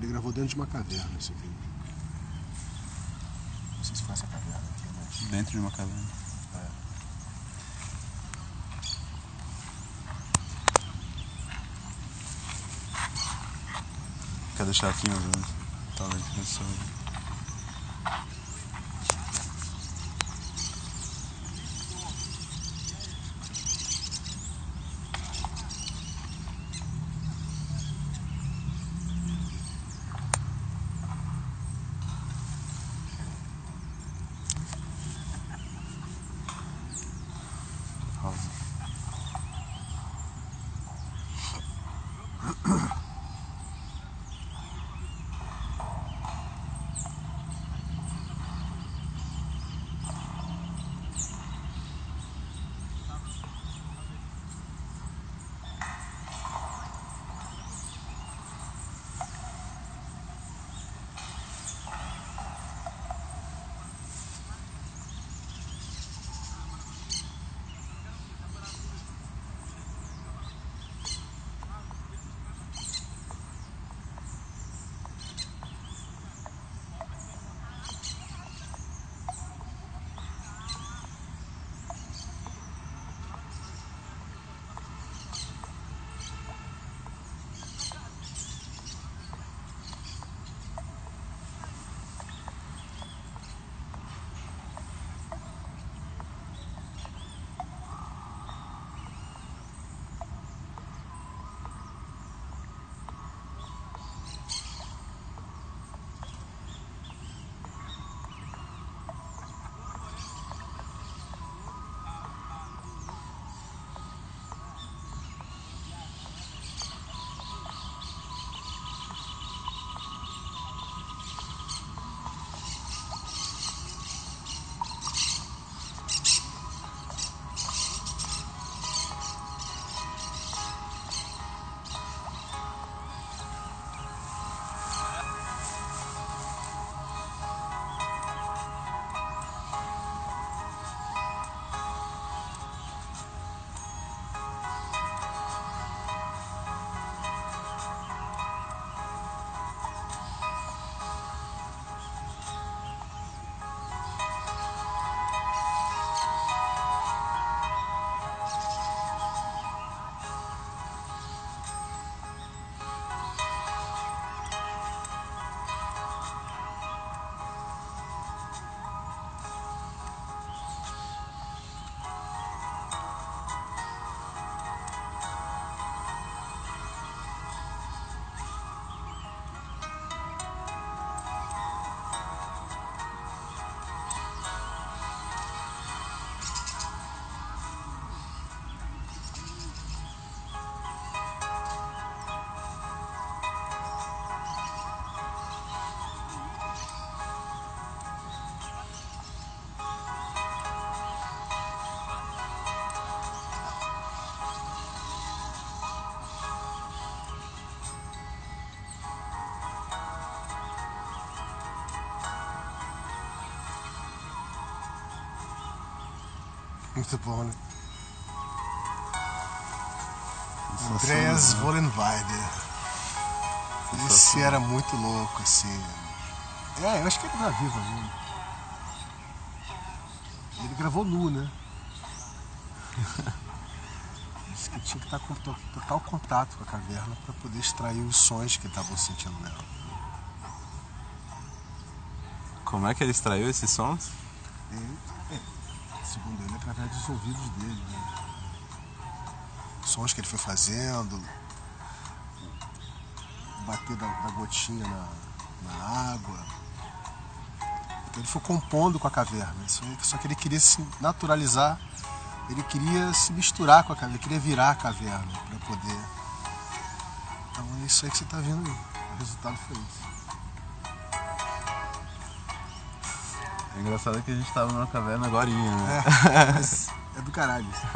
Ele gravou dentro de uma caverna esse vídeo. Não sei se foi essa caverna aqui, mas. Dentro de uma caverna. É. Quer deixar aqui mais ou menos? Talvez pessoa. Rosa. Muito bom, né? Andreas Vollenweider. Esse era muito louco, assim. É, eu acho que ele tá vivo ainda. Ele gravou nu, né? Disse que tinha que estar com to- total contato com a caverna para poder extrair os sons que estavam sentindo nela. Como é que ele extraiu esses sons? Ele, segundo ele, através dos ouvidos dele. Né? Sons que ele foi fazendo, o bater da, da gotinha na, na água. Então ele foi compondo com a caverna. Só, só que ele queria se naturalizar, ele queria se misturar com a caverna, ele queria virar a caverna para poder. Então é isso aí que você está vendo aí. O resultado foi isso. É engraçado que a gente tava numa caverna agorinha, né? É, mas é do caralho. isso.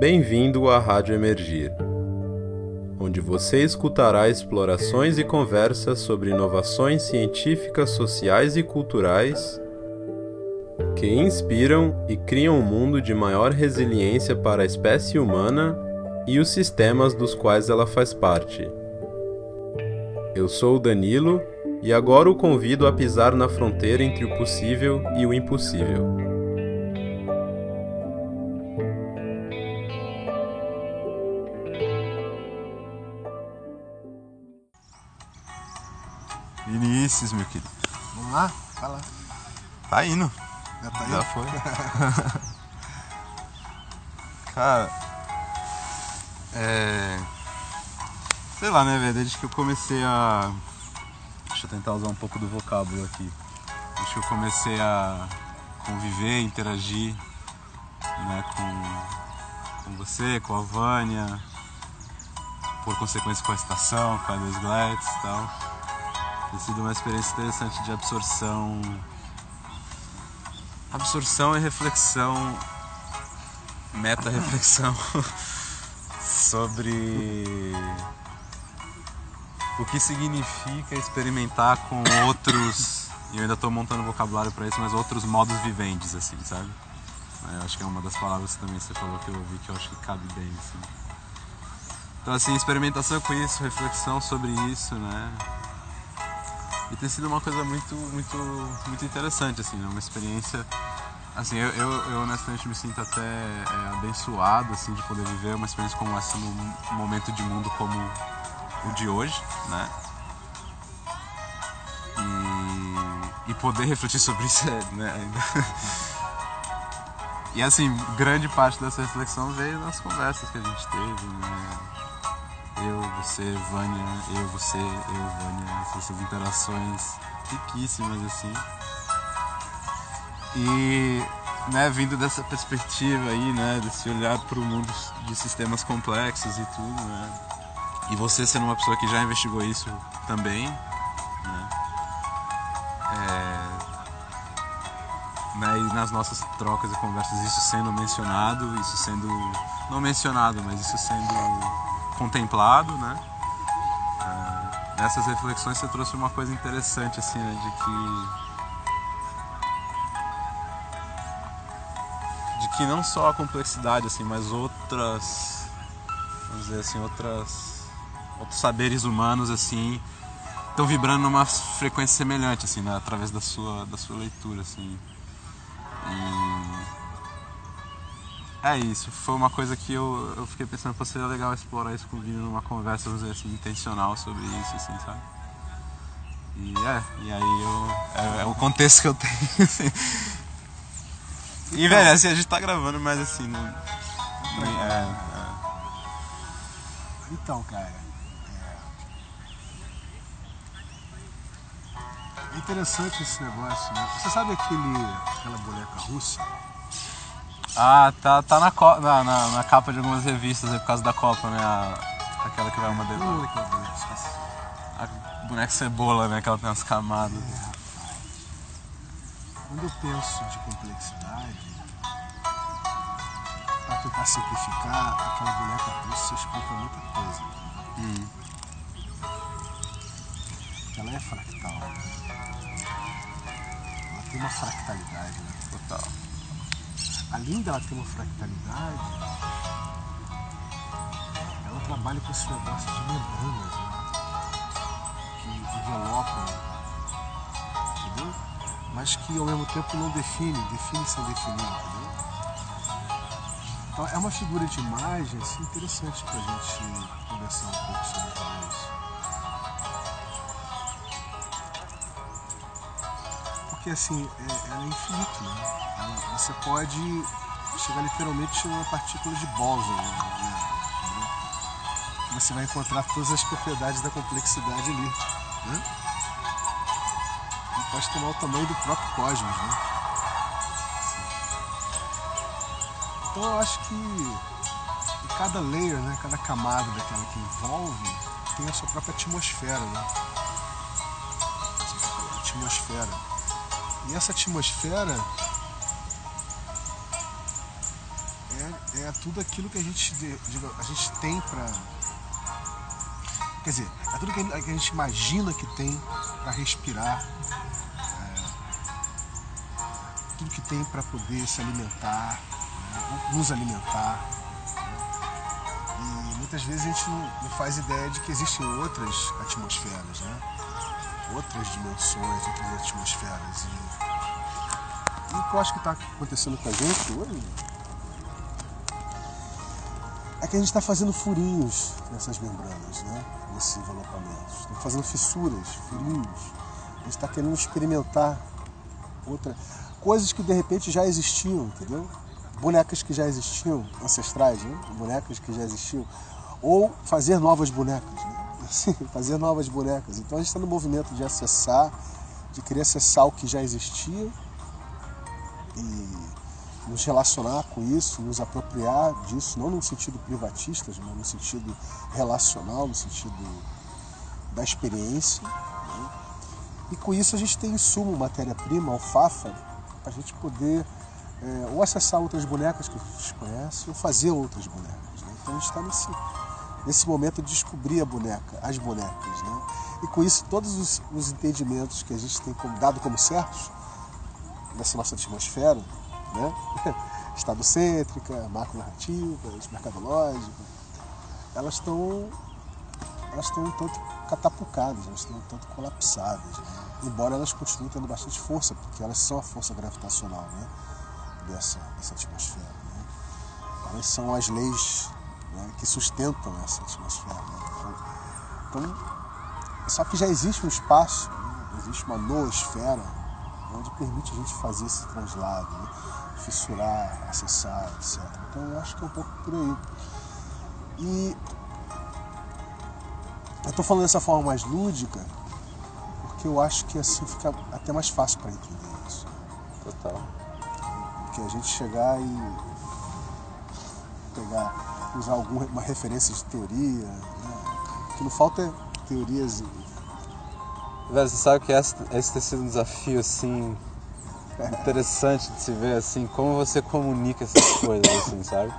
Bem-vindo à Rádio Emergir, onde você escutará explorações e conversas sobre inovações científicas, sociais e culturais que inspiram e criam um mundo de maior resiliência para a espécie humana e os sistemas dos quais ela faz parte. Eu sou o Danilo e agora o convido a pisar na fronteira entre o possível e o impossível. Vinícius, meu querido. Vamos lá? Vai lá. Tá indo. Já tá aí? Já foi. Cara, é. Sei lá, né, velho? Desde que eu comecei a. Deixa eu tentar usar um pouco do vocábulo aqui. Desde que eu comecei a conviver, interagir né, com, com você, com a Vânia, por consequência com a estação, com a Dois Glets e tal. Tem sido uma experiência interessante de absorção absorção e reflexão, meta-reflexão sobre o que significa experimentar com outros, e eu ainda estou montando vocabulário para isso, mas outros modos viventes, assim, sabe? Eu acho que é uma das palavras que também você falou que eu ouvi que eu acho que cabe bem, assim. Então, assim, experimentação com isso, reflexão sobre isso, né? E tem sido uma coisa muito, muito, muito interessante, assim, né? Uma experiência. Assim, eu, eu, eu honestamente me sinto até é, abençoado, assim, de poder viver uma experiência como essa num momento de mundo como o de hoje, né? E, e poder refletir sobre isso, é, né? E assim, grande parte dessa reflexão veio nas conversas que a gente teve, né? eu, você, Vânia, eu, você, eu, Vânia, essas interações riquíssimas assim. E né, vindo dessa perspectiva aí, né, desse olhar para o mundo de sistemas complexos e tudo, né? E você sendo uma pessoa que já investigou isso também, né? É, né, e nas nossas trocas e conversas isso sendo mencionado, isso sendo não mencionado, mas isso sendo contemplado, né? Uh, nessas reflexões você trouxe uma coisa interessante, assim, né? De que. De que não só a complexidade, assim, mas outras. Vamos dizer assim, outras. Outros saberes humanos, assim. Estão vibrando numa frequência semelhante, assim, né? Através da sua, da sua leitura, assim. E é isso, foi uma coisa que eu, eu fiquei pensando que seria legal explorar isso com o numa conversa, vamos dizer assim, intencional sobre isso, assim, sabe? E é, e aí eu. É, é o contexto que eu tenho, assim. E velho, assim, a gente tá gravando, mas assim, não. É, é. Então, cara. É... interessante esse negócio, né? Você sabe aquele, aquela boneca russa? Ah, tá, tá na, na, na, na, capa de algumas revistas por causa da Copa, né? A, aquela que vai uma deles. Hum, aquela boneca, A boneca cebola, né? Que ela tem umas camadas. É. Quando eu penso de complexidade, para tentar simplificar, aquela boneca russa explica muita coisa. Hum. Ela é fractal. Ela tem uma fractalidade, né? Total além dela ter uma fractalidade, ela trabalha com esse negócio de membranas né? que envelopam, entendeu? Mas que ao mesmo tempo não define, define sem definir, entendeu? Então é uma figura de imagem assim, interessante para a gente conversar um pouco sobre isso. Porque assim, é, ela é infinito, né? você pode chegar literalmente a uma partícula de bóson. Né? Você vai encontrar todas as propriedades da complexidade ali. Né? E pode tomar o tamanho do próprio cosmos. Né? Então eu acho que cada layer, né, cada camada daquela que envolve, tem a sua própria atmosfera. Né? Atmosfera. E essa atmosfera é tudo aquilo que a gente, a gente tem para. Quer dizer, é tudo que a gente imagina que tem para respirar. É, tudo que tem para poder se alimentar, né? nos alimentar. Né? E muitas vezes a gente não, não, faz ideia de que existem outras atmosferas, né? Outras dimensões, outras atmosferas. E, e o que eu acho que está acontecendo com a gente hoje é que a gente está fazendo furinhos nessas membranas, né? nesses envelopamentos. Estamos fazendo fissuras, furinhos. A gente está querendo experimentar outra, coisas que de repente já existiam, entendeu? Bonecas que já existiam, ancestrais, né? bonecas que já existiam. Ou fazer novas bonecas, né? Fazer novas bonecas. Então a gente está no movimento de acessar, de querer acessar o que já existia e nos relacionar com isso, nos apropriar disso, não no sentido privatista, mas no sentido relacional, no sentido da experiência. Né? E com isso a gente tem insumo, matéria-prima, alfafa, para a gente poder é, ou acessar outras bonecas que a gente conhece, ou fazer outras bonecas. Né? Então a gente está nesse, nesse momento de descobrir a boneca, as bonecas. Né? E com isso todos os, os entendimentos que a gente tem como, dado como certos nessa nossa atmosfera, né? estado-cêntrica, macro-narrativas, mercadológicas, elas estão elas estão um tanto catapucadas, elas estão um tanto colapsadas, né? embora elas continuem tendo bastante força, porque elas são a força gravitacional né? dessa, dessa atmosfera. Né? Elas são as leis né? que sustentam essa atmosfera. Né? Então, só que já existe um espaço, né? existe uma noosfera, onde permite a gente fazer esse translado. Né? fissurar, acessar, etc. Então eu acho que é um pouco por aí. E eu estou falando dessa forma mais lúdica porque eu acho que assim fica até mais fácil para entender isso. Total. Porque a gente chegar e pegar, usar alguma referência de teoria, né? o que não falta é teorias. Velho, você sabe que esse, esse tem sido um desafio assim interessante de se ver assim como você comunica essas coisas assim, sabe?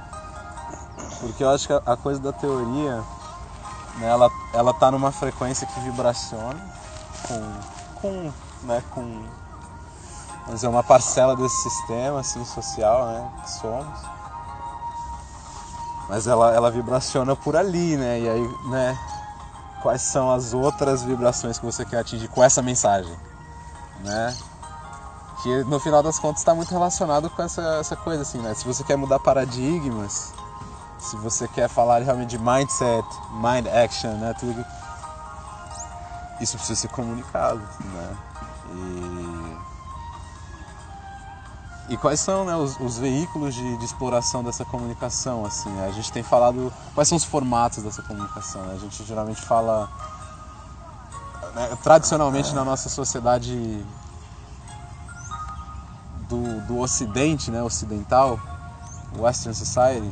Porque eu acho que a coisa da teoria, né, ela ela tá numa frequência que vibraciona com com, né, com vamos dizer, uma parcela desse sistema assim social, né, que somos. Mas ela ela vibraciona por ali, né? E aí, né, quais são as outras vibrações que você quer atingir com essa mensagem, né? que no final das contas está muito relacionado com essa, essa coisa assim, né? Se você quer mudar paradigmas, se você quer falar realmente de mindset, mind action, né? Tudo isso precisa ser comunicado, né? E, e quais são né, os, os veículos de, de, exploração dessa comunicação? Assim, né? a gente tem falado quais são os formatos dessa comunicação. Né? A gente geralmente fala né, tradicionalmente na nossa sociedade do, do Ocidente, né, ocidental, Western Society,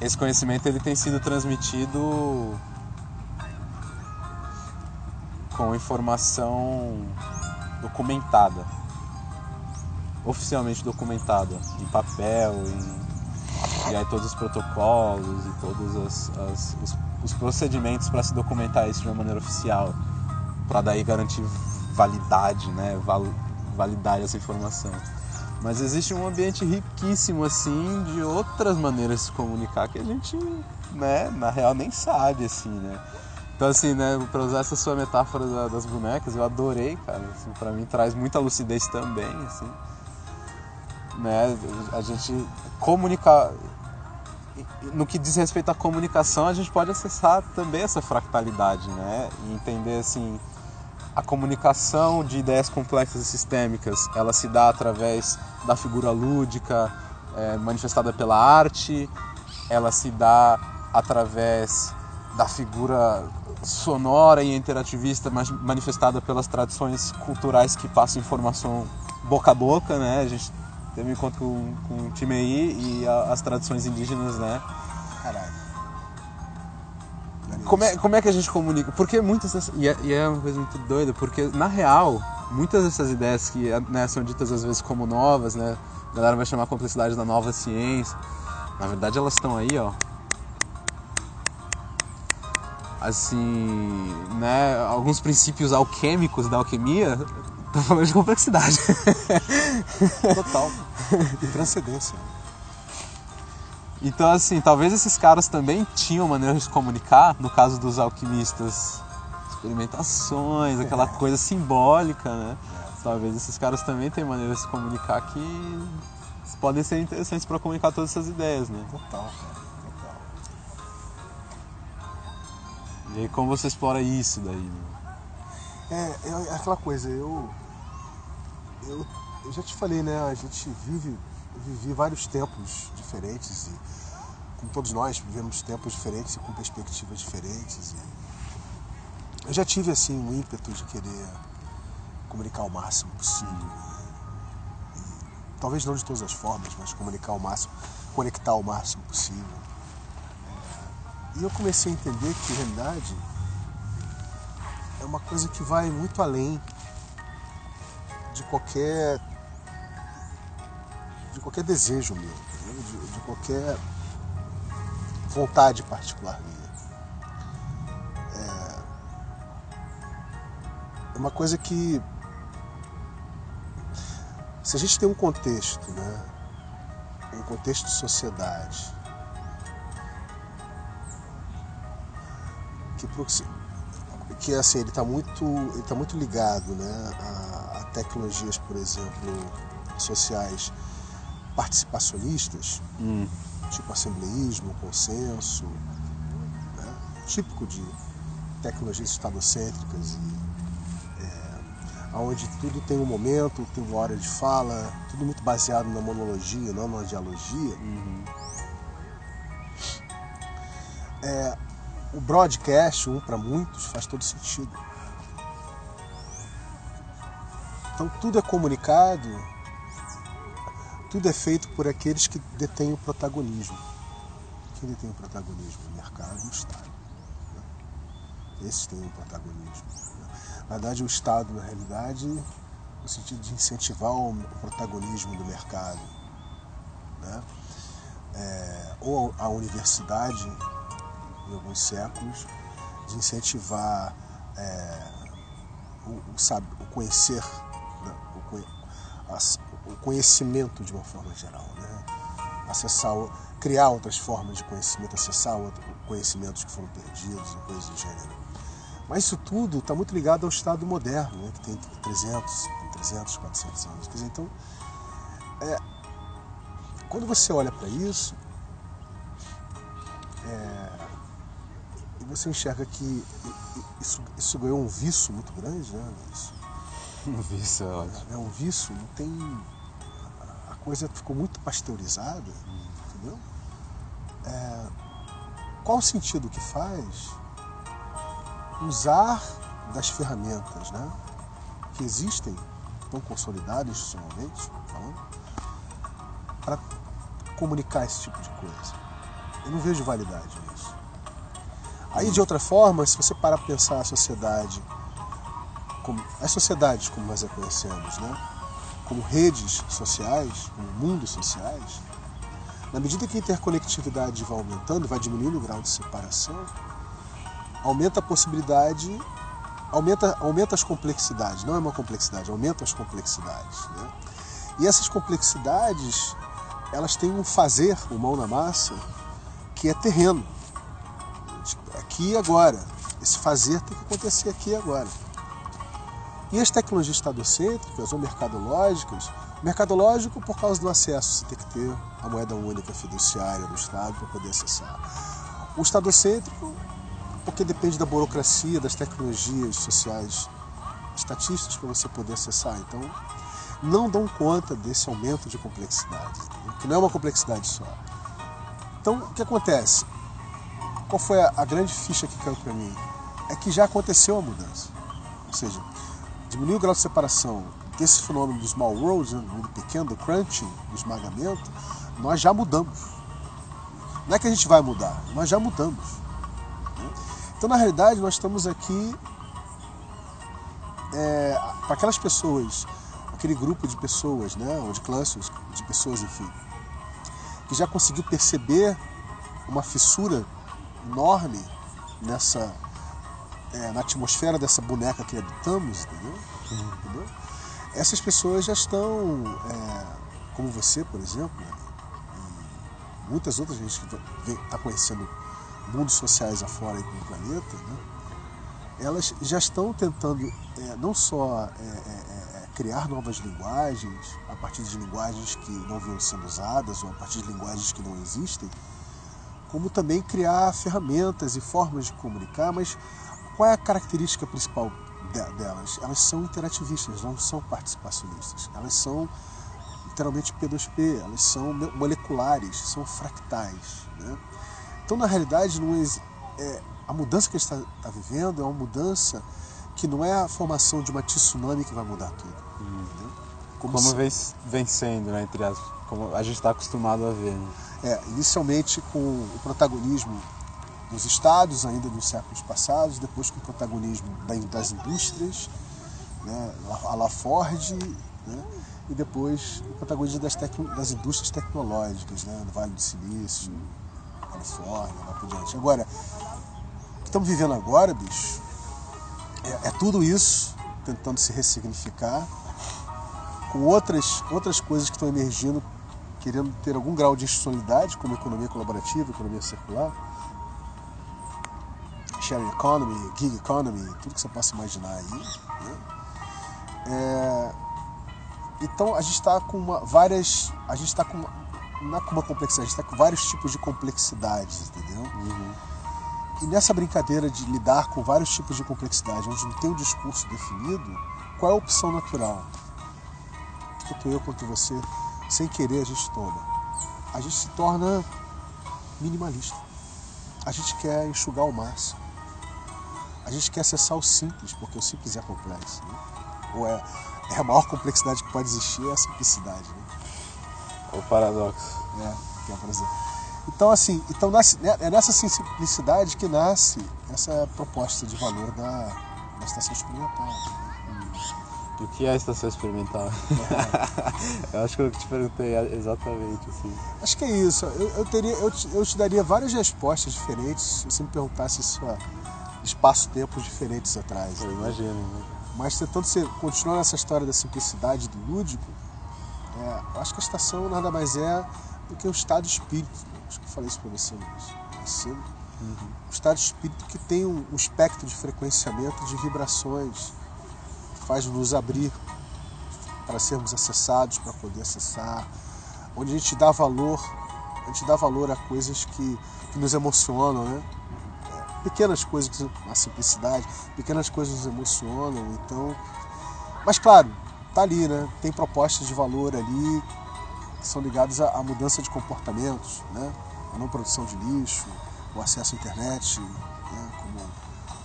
esse conhecimento ele tem sido transmitido com informação documentada, oficialmente documentada, em papel, e aí todos os protocolos e todos as, as, os, os procedimentos para se documentar isso de uma maneira oficial, para daí garantir validade, né, val, validar essa informação. Mas existe um ambiente riquíssimo assim de outras maneiras de se comunicar que a gente, né, na real nem sabe assim, né? Então assim, né, para usar essa sua metáfora das bonecas, eu adorei, cara. Assim, para mim traz muita lucidez também, assim. Né? A gente comunicar no que diz respeito à comunicação, a gente pode acessar também essa fractalidade, né? E entender assim, a comunicação de ideias complexas e sistêmicas ela se dá através da figura lúdica é, manifestada pela arte, ela se dá através da figura sonora e interativista manifestada pelas tradições culturais que passam informação boca a boca, né? A gente teve um encontro com, com o time aí e a, as tradições indígenas, né? Caralho. Como é, como é que a gente comunica? Porque muitas dessas, e, é, e é uma coisa muito doida, porque na real, muitas dessas ideias que né, são ditas às vezes como novas, né? A galera vai chamar a complexidade da nova ciência. Na verdade elas estão aí, ó. Assim, né, alguns princípios alquímicos da alquimia Tô falando de complexidade. Total. E transcendência. Então, assim, talvez esses caras também tinham maneiras de se comunicar, no caso dos alquimistas, experimentações, aquela coisa simbólica, né? Talvez esses caras também tenham maneiras de se comunicar que podem ser interessantes para comunicar todas essas ideias, né? Total, cara. Total. E aí, como você explora isso daí, né? É, é aquela coisa, eu, eu. Eu já te falei, né? A gente vive. Vivi vários tempos diferentes e. Como todos nós, vivemos tempos diferentes e com perspectivas diferentes. E eu já tive, assim, um ímpeto de querer comunicar o máximo possível. E, e, talvez não de todas as formas, mas comunicar o máximo, conectar o máximo possível. É, e eu comecei a entender que, realidade, é uma coisa que vai muito além de qualquer de qualquer desejo meu, de, de, qualquer vontade particular minha. É, uma coisa que se a gente tem um contexto, né, um contexto de sociedade que que assim ele está muito ele tá muito ligado né a, tecnologias por exemplo sociais participacionistas hum. tipo assembleísmo consenso né? típico de tecnologias estadocêntricas e é, onde tudo tem um momento tem uma hora de fala tudo muito baseado na monologia não na dialogia uhum. é, o broadcast, um para muitos, faz todo sentido. Então tudo é comunicado, tudo é feito por aqueles que detêm o protagonismo. Quem detém o protagonismo? O mercado e o Estado. Né? Esses têm o protagonismo. Né? Na verdade, o Estado, na realidade, no sentido de incentivar o protagonismo do mercado. Né? É, ou a universidade em alguns séculos, de incentivar é, o, o, sabe, o conhecer, as, o, conhecimento de uma forma geral, né? acessar, criar outras formas de conhecimento, acessar outros conhecimentos que foram perdidos e coisas do gênero. Mas isso tudo está muito ligado ao Estado moderno, né? que tem 300, 300, 400 anos. Quer dizer, então, é, quando você olha para isso, é, você enxerga que isso, isso ganhou um vício muito grande, né? Isso, um vício, é ótimo. É um vício, não tem. A coisa ficou muito pasteurizada, entendeu? É, qual o sentido que faz usar das ferramentas né, que existem, tão consolidadas institucionalmente, para comunicar esse tipo de coisa? Eu não vejo validade nisso. Aí, de outra forma, se você para pensar a sociedade, como, as sociedades como nós a conhecemos, né? como redes sociais, como mundos sociais, na medida que a interconectividade vai aumentando, vai diminuindo o grau de separação, aumenta a possibilidade, aumenta, aumenta as complexidades, não é uma complexidade, aumenta as complexidades. Né? E essas complexidades, elas têm um fazer, o mão na massa, que é terreno aqui e agora. Esse fazer tem que acontecer aqui e agora. E as tecnologias estadocêntricas ou mercadológicas, mercadológico por causa do acesso, você tem que ter a moeda única fiduciária do Estado para poder acessar. O estadocêntrico, porque depende da burocracia, das tecnologias sociais estatísticas para você poder acessar. Então, não dão conta desse aumento de complexidade, que não é uma complexidade só. Então, o que acontece? qual foi a, grande ficha que caiu para mim? É que já aconteceu a mudança. Ou seja, diminuiu o grau de separação desse fenômeno dos small worlds, né, do mundo pequeno, do crunching, do esmagamento, nós já mudamos. Não é que a gente vai mudar, nós já mudamos. Né? Então, na realidade, nós estamos aqui é, para aquelas pessoas, aquele grupo de pessoas, né, ou de classes de pessoas, enfim, que já conseguiu perceber uma fissura enorme nessa é, na atmosfera dessa boneca que habitamos, entendeu? entendeu? essas pessoas já estão, é, como você, por exemplo, e muitas outras gente que está conhecendo mundos sociais afora aí no planeta, né, elas já estão tentando é, não só é, é, é, criar novas linguagens a partir de linguagens que não vinham sendo usadas ou a partir de linguagens que não existem, como também criar ferramentas e formas de comunicar, mas qual é a característica principal delas? Elas são interativistas, não são participacionistas. Elas são literalmente P2P, elas são moleculares, são fractais. Né? Então, na realidade, não é, a mudança que a gente está tá vivendo é uma mudança que não é a formação de uma tsunami que vai mudar tudo. Hum. Como, como se... vem, vem sendo, né, entre as, como a gente está acostumado a ver. Né? É, inicialmente com o protagonismo dos estados, ainda nos séculos passados, depois com o protagonismo das indústrias, né, a La Ford, né, e depois o protagonismo das, das indústrias tecnológicas, né, no Vale do Silício, Califórnia, lá por diante. Agora, o que estamos vivendo agora, bicho, é, é tudo isso tentando se ressignificar, com outras, outras coisas que estão emergindo, querendo ter algum grau de institucionalidade, como economia colaborativa, economia circular, sharing economy, gig economy, tudo que você possa imaginar aí. Né? É, então a gente está com uma, várias. A gente está com uma, não é com uma complexidade, a gente está com vários tipos de complexidades, entendeu? Uhum. E nessa brincadeira de lidar com vários tipos de complexidade, onde não tem um discurso definido, qual é a opção natural? Tanto eu quanto você, sem querer, a gente toma. A gente se torna minimalista. A gente quer enxugar o máximo. A gente quer acessar o simples, porque o simples é complexo. Né? Ou é, é a maior complexidade que pode existir é a simplicidade. Né? O paradoxo. É, que é, por exemplo. Então, assim, então nasce, né, é nessa simplicidade que nasce essa proposta de valor da, da estação experimental. O que é a estação experimental? É. eu acho que eu te perguntei exatamente assim. Acho que é isso. Eu, eu teria, eu te, eu te daria várias respostas diferentes se você me perguntasse isso espaço-tempos diferentes atrás. Eu imagino. Né? Mas tentando ser, continuar nessa história da simplicidade do lúdico, é, eu acho que a estação nada mais é do que o estado de espírito. Né? Acho que eu falei isso para você mais cedo. Uhum. O estado de espírito que tem um, um espectro de frequenciamento, de vibrações, que faz nos abrir para sermos acessados, para poder acessar, onde a gente dá valor, a gente dá valor a coisas que, que nos emocionam, né? Pequenas coisas, a simplicidade, pequenas coisas nos emocionam, então. Mas claro, tá ali, né? Tem propostas de valor ali que são ligadas à, mudança de comportamentos, né? A não produção de lixo, o acesso à internet, né? como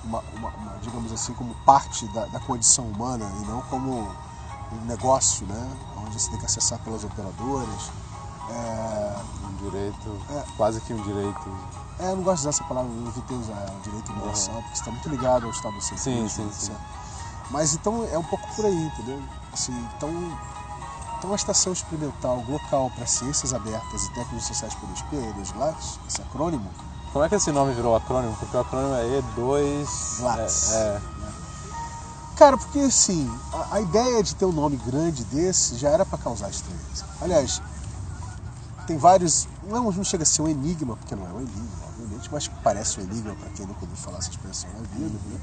uma, uma, uma, digamos assim, como parte da, da, condição humana e não como um negócio, né? Onde você tem que acessar pelas operadoras. É... Um direito, é... quase que um direito é, eu não gosto de usar essa palavra, eu evitei usar direito universal, uhum. porque está muito ligado ao Estado. Sim, sim, sim. Mas então é um pouco por aí, entendeu? Assim, então, então a estação experimental local para ciências abertas e técnicas sociais por SP, EDOSGLATS, esse acrônimo. Como é que esse nome virou acrônimo? Porque o acrônimo é E2. GLATS. É, é. Cara, porque assim, a, a, ideia de ter um nome grande desse já era para causar estranheza. Aliás, tem vários. Não, não chega a ser um enigma, porque não é um enigma mas parece um enigma para quem nunca ouviu falar essa expressão na vida. Né?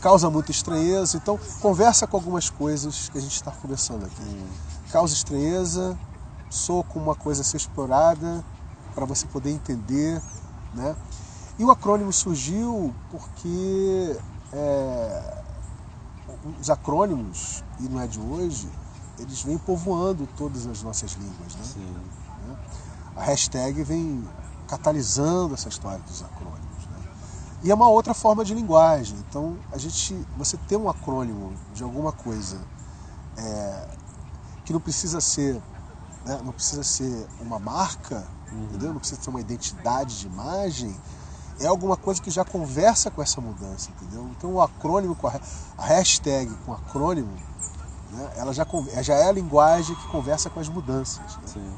Causa muita estranheza, então conversa com algumas coisas que a gente está conversando aqui. Causa estranheza, soa como uma coisa a ser explorada para você poder entender. Né? E o acrônimo surgiu porque é, os acrônimos, e não é de hoje, eles vêm povoando todas as nossas línguas. Né? Né? A hashtag vem catalisando essa história dos acrônimos. Né? E é uma outra forma de linguagem. Então, a gente, você ter um acrônimo de alguma coisa é, que não precisa ser, né, não precisa ser uma marca, uhum. entendeu? Não precisa ser uma identidade de imagem. É alguma coisa que já conversa com essa mudança, entendeu? Então o acrônimo, com a, a hashtag com acrônimo, né, ela já, já é a linguagem que conversa com as mudanças. Né?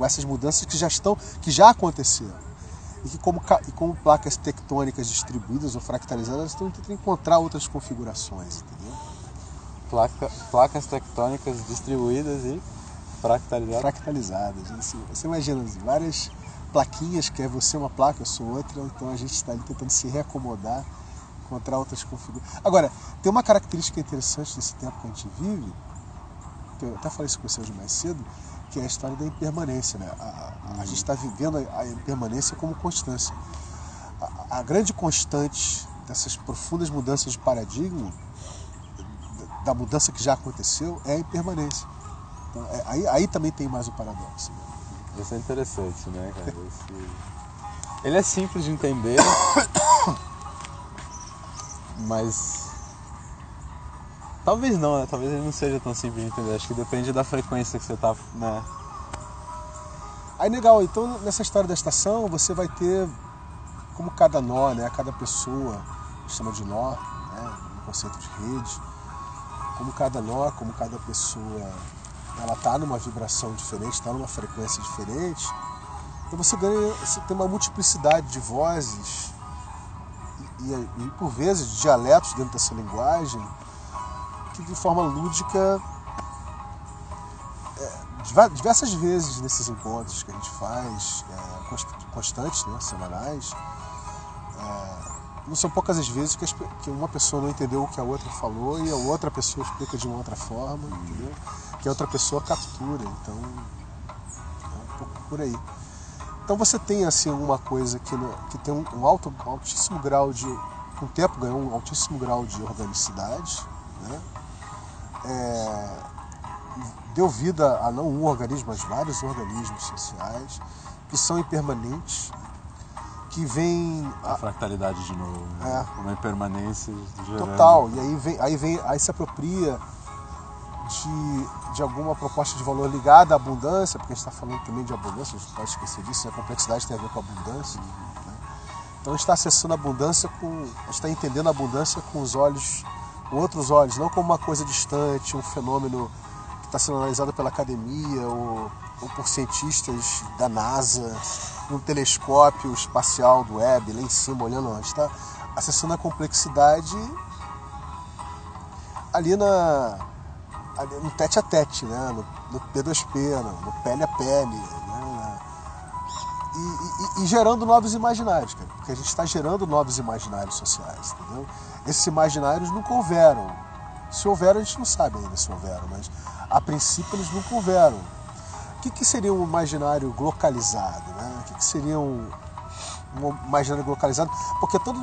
Com essas mudanças que já estão, que já aconteceram. E que como, e como placas tectônicas distribuídas ou fractalizadas, estão tentando encontrar outras configurações, entendeu? Placa, placas tectônicas distribuídas e fractalizadas. fractalizadas. Assim, você imagina assim, várias plaquinhas, que é você uma placa, eu sou outra, então a gente está ali tentando se reacomodar, encontrar outras configurações. Agora, tem uma característica interessante desse tempo que a gente vive, que eu até falei isso com você hoje mais cedo, que é a história da impermanência. Né? A, a, a gente está vivendo a, a impermanência como constância. A, grande constante dessas profundas mudanças de paradigma, da mudança que já aconteceu, é a impermanência. Então, é, aí, aí também tem mais o paradoxo. Né? Isso é interessante, né, cara? Esse... Ele é simples de entender, mas. Talvez não, né? Talvez ele não seja tão simples de entender. Acho que depende da frequência que você tá. Né? Aí legal, então nessa história da estação você vai ter como cada nó, né? Cada pessoa, chama de nó, né? No conceito de rede, como cada nó, como cada pessoa ela está numa vibração diferente, está numa frequência diferente, então você ganha, você tem uma multiplicidade de vozes e, e, e por vezes de dialetos dentro dessa linguagem que de forma lúdica é, diversas vezes nesses encontros que a gente faz, é, constantes, né, semanais, é, não são poucas as vezes que, as, que, uma pessoa não entendeu o que a outra falou e a outra pessoa explica de uma outra forma, entendeu? que a outra pessoa captura. Então, é um pouco por aí. Então você tem assim uma coisa que, que tem um, um, alto, um altíssimo grau de. Com o tempo ganhou um altíssimo grau de organicidade, né? É, deu vida a não um organismo, mas vários organismos sociais que são impermanentes, que vem a, a fractalidade de novo, né? é, uma impermanência gerando... total. E aí vem, aí vem, aí se apropria de, de alguma proposta de valor ligada à abundância, porque a gente está falando também de abundância, a gente pode esquecer disso, né? a complexidade tem a ver com a abundância. Né? Então a gente está acessando a abundância com. a gente está entendendo a abundância com os olhos, com outros olhos, não como uma coisa distante, um fenômeno que está sendo analisado pela academia ou, ou por cientistas da NASA, num telescópio espacial do Webb, lá em cima, olhando, a gente está acessando a complexidade ali na, no tete a tete, né? no, no P2P, no, no pele a pele. Né? E, e, e, gerando novos imaginários, cara, porque a gente está gerando novos imaginários sociais, entendeu? Esses imaginários nunca houveram. Se houveram, a gente não sabe ainda se houveram, mas a princípio eles nunca houveram. O que, que seria um imaginário localizado? Né? O que, que seria um, um imaginário localizado? Porque todo,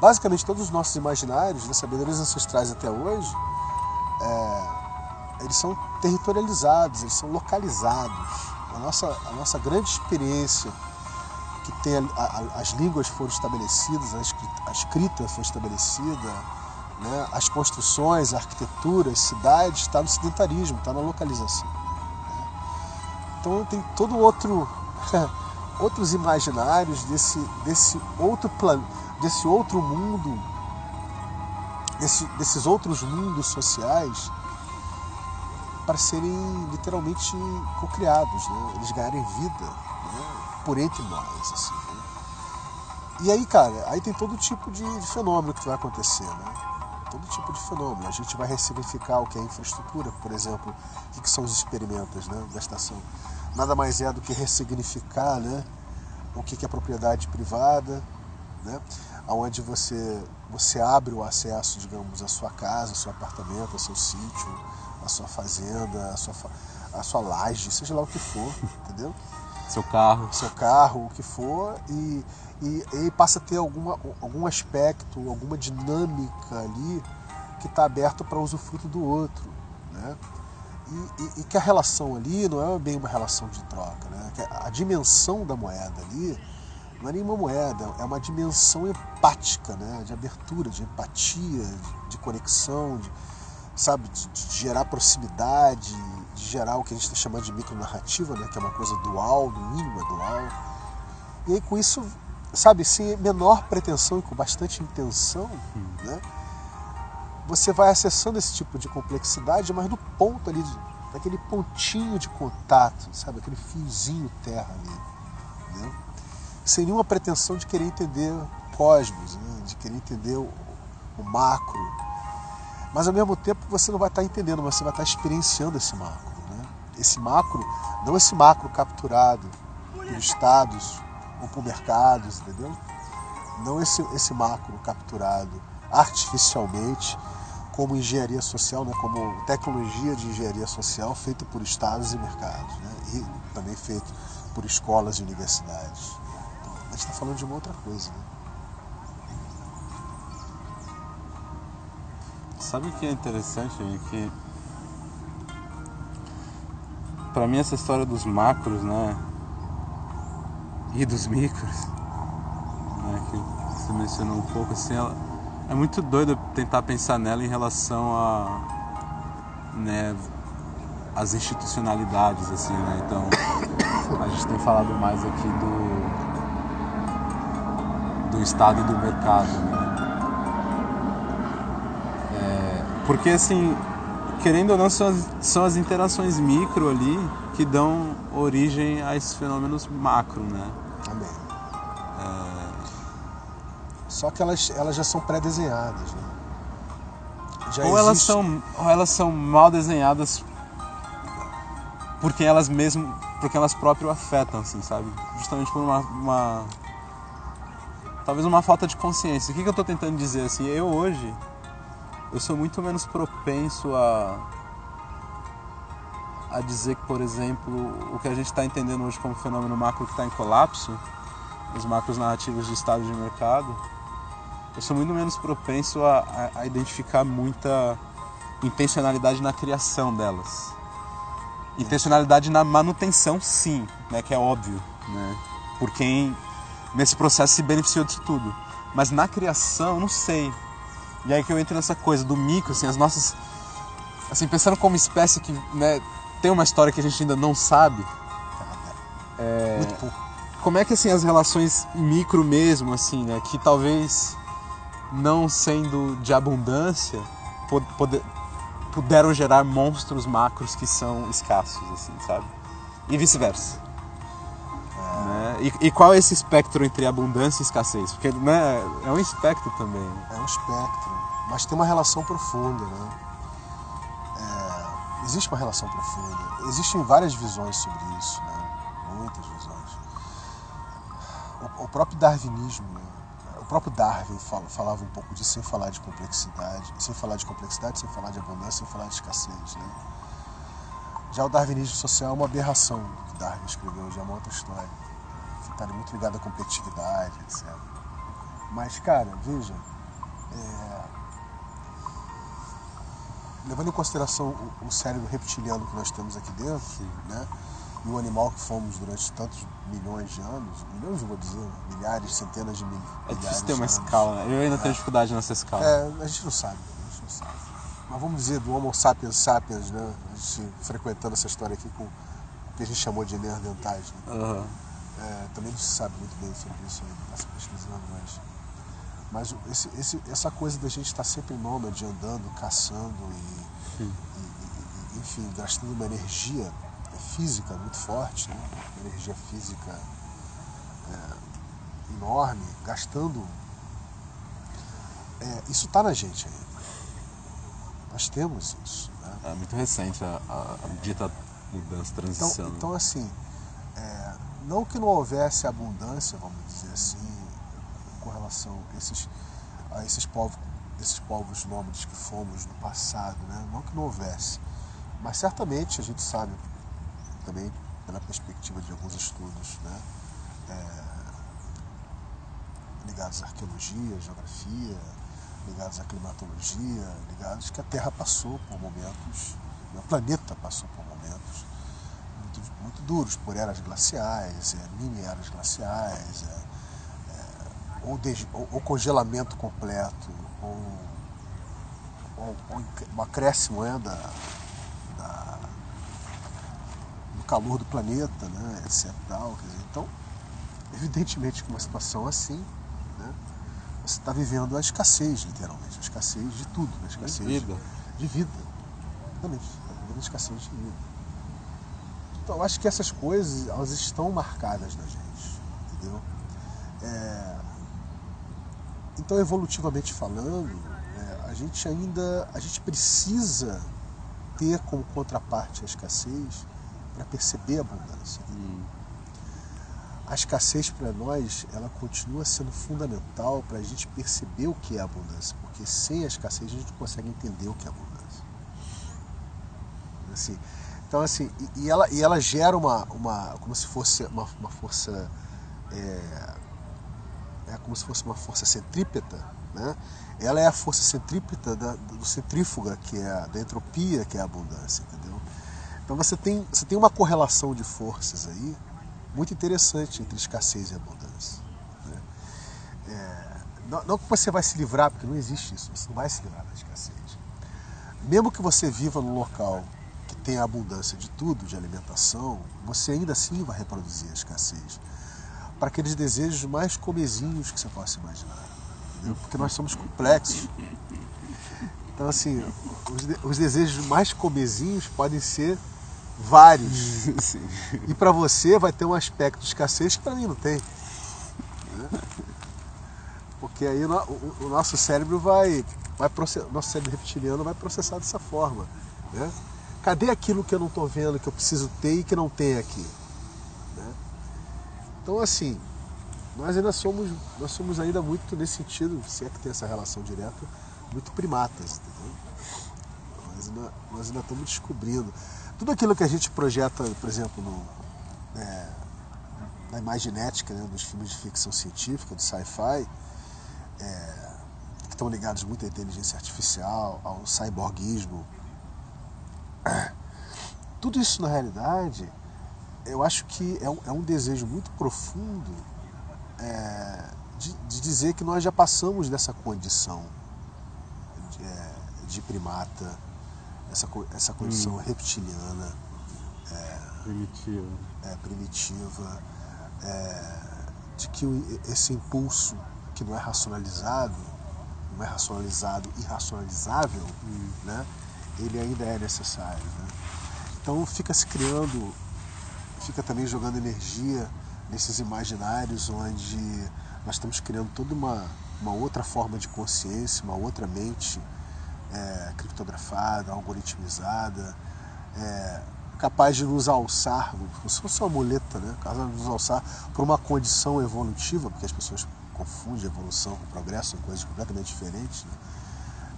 basicamente todos os nossos imaginários, das sabedorias ancestrais até hoje, é, eles são territorializados, eles são localizados. A nossa, a nossa grande experiência que tem a, a, as línguas foram estabelecidas, a escrita, a escrita foi estabelecida, né? as construções, a arquitetura, as cidades, está no sedentarismo, está na localização. Né? Então tem todo outro outros imaginários desse, desse outro plano, desse outro mundo, desse, desses outros mundos sociais para serem literalmente cocriados, né? eles ganharem vida né? Por entre nós. Assim, né? E aí, cara, aí tem todo tipo de, fenômeno que vai acontecer. Né? Todo tipo de fenômeno. A gente vai ressignificar o que é infraestrutura, por exemplo, o que, são os experimentos né, da estação. Nada mais é do que ressignificar né, o que, é propriedade privada, né, onde você, você abre o acesso, digamos, à sua casa, ao seu apartamento, ao seu sítio, a sua fazenda, a sua, a sua laje, seja lá o que for, entendeu? Seu carro. Seu carro, o que for, e, e, e passa a ter alguma, algum aspecto, alguma dinâmica ali que está aberto para usufruto do outro, né? E, e, e, que a relação ali não é bem uma relação de troca, né? Que a dimensão da moeda ali não é nenhuma moeda, é uma dimensão empática, né? De abertura, de empatia, de, de conexão, de, sabe, de, de, gerar proximidade, de gerar o que a gente está chamando de micronarrativa, né, que é uma coisa dual, no mínimo é dual. E aí com isso, sabe, sem menor pretensão e com bastante intenção, hum. né, você vai acessando esse tipo de complexidade, mas no ponto ali, naquele pontinho de contato, sabe, aquele fiozinho terra ali, né, sem nenhuma pretensão de querer entender o cosmos, né, de querer entender o, o macro, Mas ao mesmo tempo você não vai estar entendendo, você vai estar experienciando esse macro. Né? Esse macro, não esse macro capturado por estados ou por mercados, entendeu? Não esse, esse macro capturado artificialmente como engenharia social, né? como tecnologia de engenharia social feita por estados e mercados, né? e também feito por escolas e universidades. Então, a gente está falando de uma outra coisa. Né? Sabe o que é interessante, que para mim essa história dos macros, né, e dos micros, né, que você mencionou um pouco assim, ela, é muito doido tentar pensar nela em relação a, né, as institucionalidades assim, né? Então, a gente tem falado mais aqui do do estado e do mercado, né? Porque assim, querendo ou não, são as, são as interações micro ali que dão origem a esses fenômenos macro, né? Amém. É... Só que elas, elas já são pré-desenhadas, né? Já ou, existe... elas são, ou elas são mal desenhadas porque elas mesmo, porque elas próprias afetam, assim, sabe? Justamente por uma, uma talvez uma falta de consciência. O que, que eu estou tentando dizer assim? Eu hoje eu sou muito menos propenso a a dizer que, por exemplo, o que a gente está entendendo hoje como fenômeno macro que está em colapso, os macros narrativos de estado de mercado, eu sou muito menos propenso a, a, a identificar muita intencionalidade na criação delas. Intencionalidade na manutenção, sim, né, que é óbvio, né, por quem nesse processo se beneficiou disso tudo. Mas na criação, não sei. E aí que eu entro nessa coisa do micro, assim, as nossas. Assim, pensando como espécie que né, tem uma história que a gente ainda não sabe. É, Muito pouco. Como é que assim as relações micro mesmo, assim, né? Que talvez não sendo de abundância, puderam gerar monstros macros que são escassos, assim, sabe? E vice-versa. Né? E, e, qual é esse espectro entre abundância e escassez? Porque né, é um espectro também. É um espectro, mas tem uma relação profunda. Né? É, existe uma relação profunda. Existem várias visões sobre isso, né? muitas visões. O, o próprio darwinismo, né? o próprio Darwin falava um pouco disso sem falar de complexidade, sem falar de complexidade, sem falar de abundância, sem falar de escassez. Né? Já o darwinismo social é uma aberração que Darwin escreveu, já é uma outra história tá muito ligado à competitividade, etc. Mas, cara, veja, é... levando em consideração o, cérebro reptiliano que nós temos aqui dentro, Sim. né? E o animal que fomos durante tantos milhões de anos, milhões eu vou dizer, milhares, centenas de mil, é milhares. É difícil ter uma escala, né? Eu ainda é. tenho dificuldade nessa escala. É, a gente não sabe, a gente não sabe. Mas vamos dizer do Homo sapiens sapiens, né? A gente frequentando essa história aqui com o que a gente chamou de neandertais. Né? Uhum. É, também não se sabe muito bem sobre isso ainda, está se pesquisando, mas. Mas esse, esse, essa coisa da gente estar sempre nômade, andando, caçando e, e, e, enfim, gastando uma energia física muito forte, né? uma energia física é, enorme, gastando. É, isso está na gente ainda. Nós temos isso. Né? É muito recente a, a, a dita mudança, transição. Então, então assim, não que não houvesse abundância, vamos dizer assim, com relação a esses, a esses povos, esses povos nômades que fomos no passado, né? não que não houvesse, mas certamente a gente sabe também pela perspectiva de alguns estudos, né? É, ligados à arqueologia, geografia, ligados à climatologia, ligados que a Terra passou por momentos, né? o planeta passou por momentos muito, muito duros, por eras glaciais, é, mini eras glaciais, é, é, ou, de, ou, ou, congelamento completo, ou, ou, ou um acréscimo é, da, da, do calor do planeta, né, etc. Tal, dizer, então, evidentemente, com uma situação assim, né, você está vivendo a escassez, literalmente, a escassez de tudo, a escassez de vida. De, vida. Exatamente, a escassez de vida. Então, eu acho que essas coisas elas estão marcadas na gente, entendeu? É... Então, evolutivamente falando, é, a gente ainda a gente precisa ter como contraparte a escassez para perceber a abundância. Hum. A escassez para nós, ela continua sendo fundamental para a gente perceber o que é abundância, porque sem a escassez a gente não consegue entender o que é abundância. Assim, então assim, e, e ela, e ela gera uma, uma como se fosse uma, uma força é, é como se fosse uma força centrípeta, né? Ela é a força centrípeta da, do centrífuga, que é a, da entropia, que é a abundância, entendeu? Então você tem, você tem uma correlação de forças aí muito interessante entre escassez e abundância. Né? É, não, não, que você vai se livrar, porque não existe isso, você não vai se livrar da escassez. Mesmo que você viva num local tem a abundância de tudo, de alimentação, você ainda assim vai reproduzir a escassez. Para aqueles desejos mais comezinhos que você possa imaginar. Entendeu? Porque nós somos complexos. Então, assim, os, de, os desejos mais comezinhos podem ser vários. Sim. E para você vai ter um aspecto de escassez que para mim não tem. Porque aí o, nosso cérebro vai, vai nosso cérebro reptiliano vai processar dessa forma. Né? Cadê aquilo que eu não estou vendo, que eu preciso ter e que não tem aqui? Né? Então assim, nós ainda somos, nós somos ainda muito nesse sentido, se é que tem essa relação direta, muito primatas, entendeu? Nós ainda, nós ainda estamos descobrindo tudo aquilo que a gente projeta, por exemplo, no, é, na imaginética né, dos filmes de ficção científica, do sci-fi, é, que estão ligados muito à inteligência artificial, ao cyborgismo, tudo isso na realidade, eu acho que é um, é um desejo muito profundo é, de, de, dizer que nós já passamos dessa condição de, é, de primata essa, essa condição hum. reptiliana. É, primitiva. É, primitiva. É, de que esse impulso que não é racionalizado, não é racionalizado, irracionalizável, hum. né, ele ainda é necessário. Né? Então fica se criando, fica também jogando energia nesses imaginários onde nós estamos criando toda uma, uma outra forma de consciência, uma outra mente é, criptografada, algoritmizada, é, capaz de nos alçar, se fosse uma muleta, né? capaz de nos alçar por uma condição evolutiva, porque as pessoas confundem evolução com progresso, são coisas completamente diferentes, né?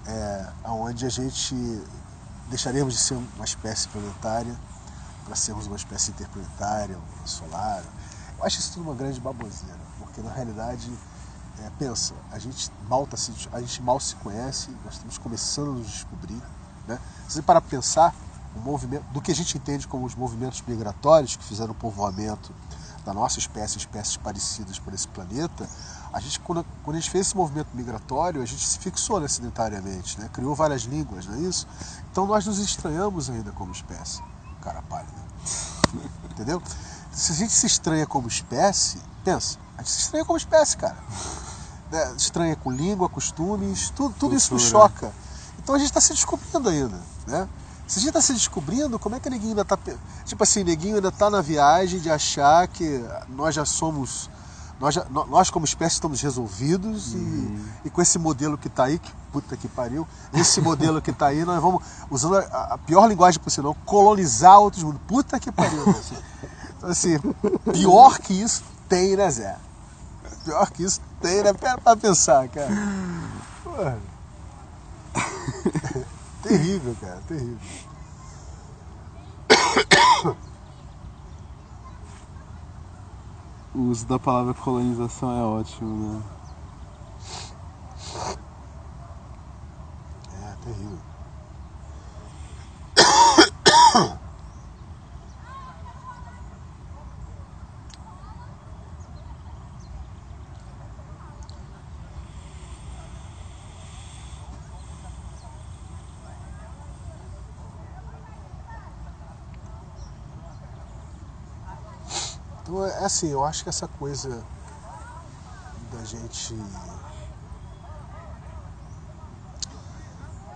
é, onde a gente deixaremos de ser uma espécie planetária para sermos uma espécie interplanetária, solar. Eu acho isso tudo uma grande baboseira, porque na realidade é, pensa, a gente, mal tá se, a gente mal se conhece, nós estamos começando a nos descobrir. Né? Se você parar para pensar, o movimento, do que a gente entende como os movimentos migratórios que fizeram o povoamento da nossa espécie, espécies parecidas por esse planeta, a gente, quando, quando a gente fez esse movimento migratório, a gente se fixou acidentariamente, né? criou várias línguas, não é isso? Então nós nos estranhamos ainda como espécie, cara pálida. Entendeu? Se a gente se estranha como espécie, pensa, a gente se estranha como espécie, cara né, estranha com língua, costumes, tudo, tudo isso nos choca. Então a gente está se descobrindo ainda, né? Se a gente está se descobrindo, como é que neguinho ainda está. Tipo assim, neguinho ainda está na viagem de achar que nós já somos. Nós, nós como espécie, estamos resolvidos uhum. e, e, com esse modelo que está aí, que puta que pariu, esse modelo que está aí, nós vamos, usando a, a, pior linguagem possível, colonizar outros mundos. Puta que pariu. Assim. Então, assim, pior que isso tem, né, Zé? Pior que isso tem, né? Pera pra pensar, cara. Porra. terrível, cara, terrível. O uso da palavra colonização é ótimo, né? É, terrível. Então, é assim, eu acho que essa coisa da gente.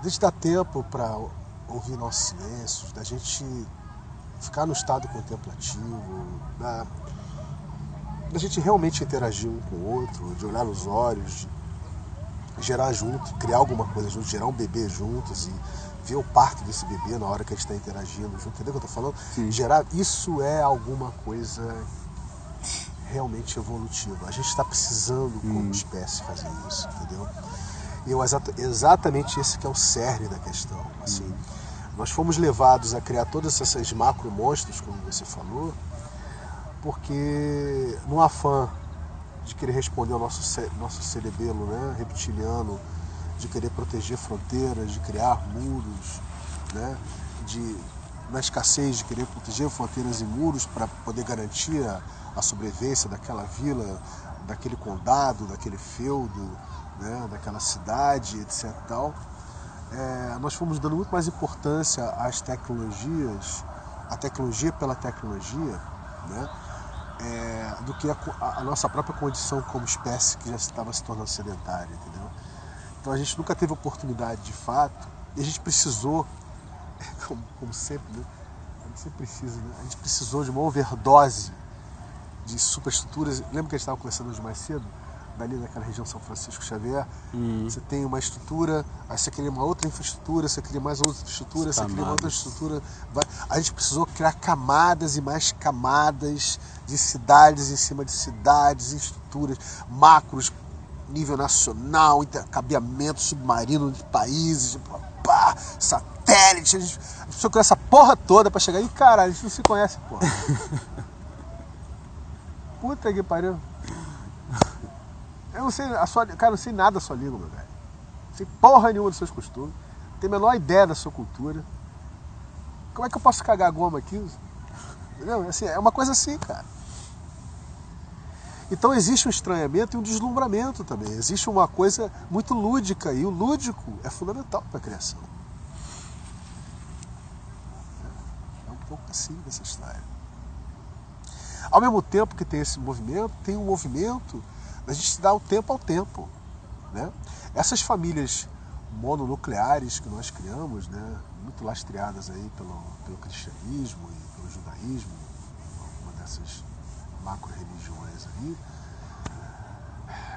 de dar tempo para ouvir nossos silêncios, da gente ficar no estado contemplativo, da, da gente realmente interagir um com o outro, de olhar nos olhos, de gerar junto, criar alguma coisa junto, gerar um bebê juntos e ver o parto desse bebê na hora que a gente está interagindo junto, entendeu o que eu tô falando? Sim. Gerar, isso é alguma coisa realmente evolutiva. A gente está precisando, como espécie, fazer isso, entendeu? E eu, exata- exatamente esse que é o cerne da questão. Assim, nós fomos levados a criar todas essas macro monstros, como você falou, porque no afã de querer responder ao nosso, nosso cerebelo né, reptiliano, de querer proteger fronteiras, de criar muros, né, de, na escassez de querer proteger fronteiras e muros para poder garantir a, a sobrevivência daquela vila, daquele condado, daquele feudo, né, daquela cidade, etc. Tal, é, nós fomos dando muito mais importância às tecnologias, à tecnologia pela tecnologia, né, é, do que a, a- nossa própria condição como espécie que já estava se tornando sedentária, entendeu? Então a gente nunca teve oportunidade de fato e a gente precisou, como, como sempre, né? A gente precisa, né? A gente precisou de uma overdose de superestruturas. Lembra que a gente estava conversando hoje mais cedo? Dali naquela região São Francisco Xavier, você tem uma estrutura, aí você cria uma outra infraestrutura, você cria mais outra infraestrutura, você cria uma outra estrutura. vai- A gente precisou criar camadas e mais camadas de cidades em cima de cidades, estruturas, macros, nível nacional, intercabeamento submarino de países, pá, satélite. A gente, a gente precisou criar essa porra toda pra chegar aí, cara, a gente não se conhece, porra. Puta que pariu. Eu não sei, a sua, cara, não sei nada da sua língua, meu velho. Não sei porra nenhuma dos seus costumes. Não tenho a menor ideia da sua cultura. Como é que eu posso cagar goma aqui? Entendeu? Assim, é uma coisa assim, cara. Então existe um estranhamento e um deslumbramento também. Existe uma coisa muito lúdica e o lúdico é fundamental para a criação. É um pouco assim dessa história. Ao mesmo tempo que tem esse movimento, tem um movimento da gente se dar o tempo ao tempo. Né? Essas famílias mononucleares que nós criamos, né, muito lastreadas aí pelo, pelo cristianismo e pelo judaísmo, uma dessas macro-religiões aí,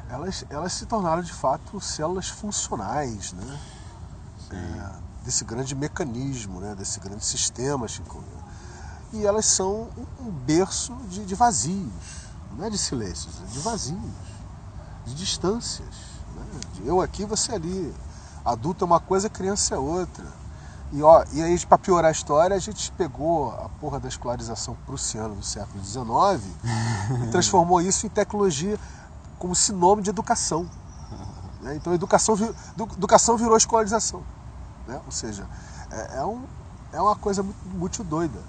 elas, elas se tornaram de fato células funcionais né? É, desse grande mecanismo, né? desse grande sistema, Chico. E elas são um- berço de, de vazios, não é de silêncios, é de vazios, de distâncias. né? De eu aqui, você ali. Adulto é uma coisa, criança é outra. E, ó, e aí, para piorar a história, a gente pegou a porra da escolarização prussiana do século XIX e transformou isso em tecnologia como sinônimo de educação. né? Então, educação, educação virou escolarização. né? Ou seja, é, é um, é uma coisa muito, muito doida.